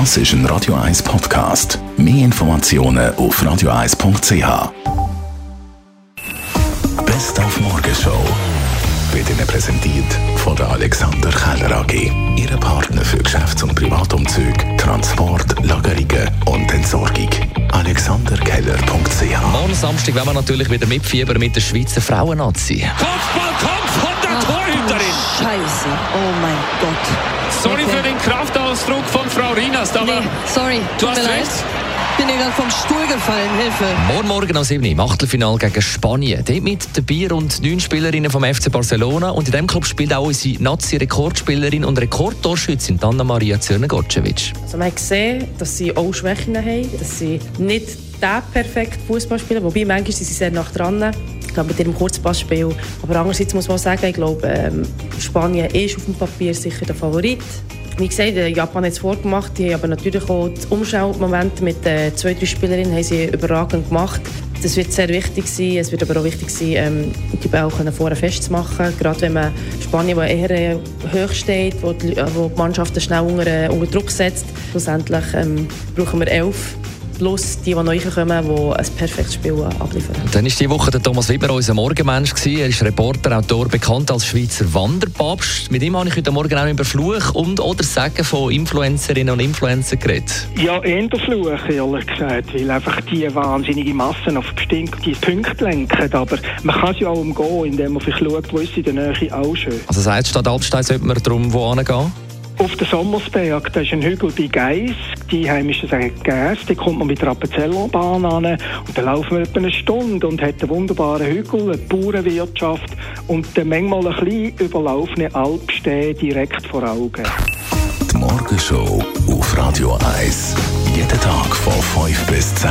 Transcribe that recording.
Das ist ein Radio 1 Podcast. Mehr Informationen auf radio1.ch. Best auf Morgenshow wird Ihnen präsentiert von der Alexander Keller AG. Ihre Partner für Geschäfts- und Privatumzug, Transport, Lagerungen und Entsorgung. AlexanderKeller.ch Morgen Samstag werden wir natürlich wieder mitfiebern mit der Schweizer Frauennazi. Kopfballkampf von der Torhüterin. Scheiße. Oh mein Gott. Sorry für den Kraftausdruck von Frau Rinas, aber Nee, sorry. Du Tut hast mir leid. recht. Bin dir gerade vom Stuhl gefallen. Hilfe. Morgen Morgen um 7 Uhr im Achtelfinale gegen Spanien. Dort mit dabei rund neun Spielerinnen vom FC Barcelona. Und in diesem Club spielt auch unsere Nazi-Rekordspielerin und Rekordtorschützin Anna Maria Zürnegotschewitsch. Also man hat gesehen, dass sie auch Schwächen haben, dass sie nicht der perfekte Fußball spielen, wobei manchmal sind sie sehr nach dran. Glaube, mit ihrem Kurzpassspiel. Aber andererseits muss man sagen, ich glaube, ähm, Spanien ist auf dem Papier sicher der Favorit. Wie gesagt, äh, Japan hat es vorgemacht, die haben aber natürlich auch das Umschaumoment mit äh, zwei, drei Spielerinnen haben sie überragend gemacht. Das wird sehr wichtig sein. Es wird aber auch wichtig sein, ähm, die Bälle können vorne festzumachen. Gerade wenn man Spanien, wo eher äh, hoch steht, wo die, wo die Mannschaften schnell unter, unter Druck setzt. Schlussendlich ähm, brauchen wir elf plus die, die neu kommen, die ein perfektes Spiel abliefern. Dann ist diese Woche der Thomas Wieber unser Morgenmensch gewesen. Er ist Reporter, Autor, bekannt als Schweizer Wanderpapst. Mit ihm habe ich heute Morgen auch über Fluch und oder Sagen von Influencerinnen und Influencern geredet. Ja, eher Fluch, ehrlich gesagt, weil einfach die wahnsinnige Massen auf bestimmte Punkte lenken. Aber man kann es ja auch umgehen, indem man vielleicht schaut, wo ist in der Nähe auch schön. Also sagt Stadt Albstein, sollte man darum wo hingehen? Auf den Sommersberg, da ist ein Hügel bei Geiss. Die Heimischen sagen Geiss, da kommt man mit der Appenzellerbahn an und dann laufen wir etwa eine Stunde und hat einen wunderbaren Hügel, eine Bauernwirtschaft und dann manchmal ein bisschen überlaufene Alpstehen direkt vor Augen. Die Morgenshow auf Radio 1. Jeden Tag von 5 bis 10.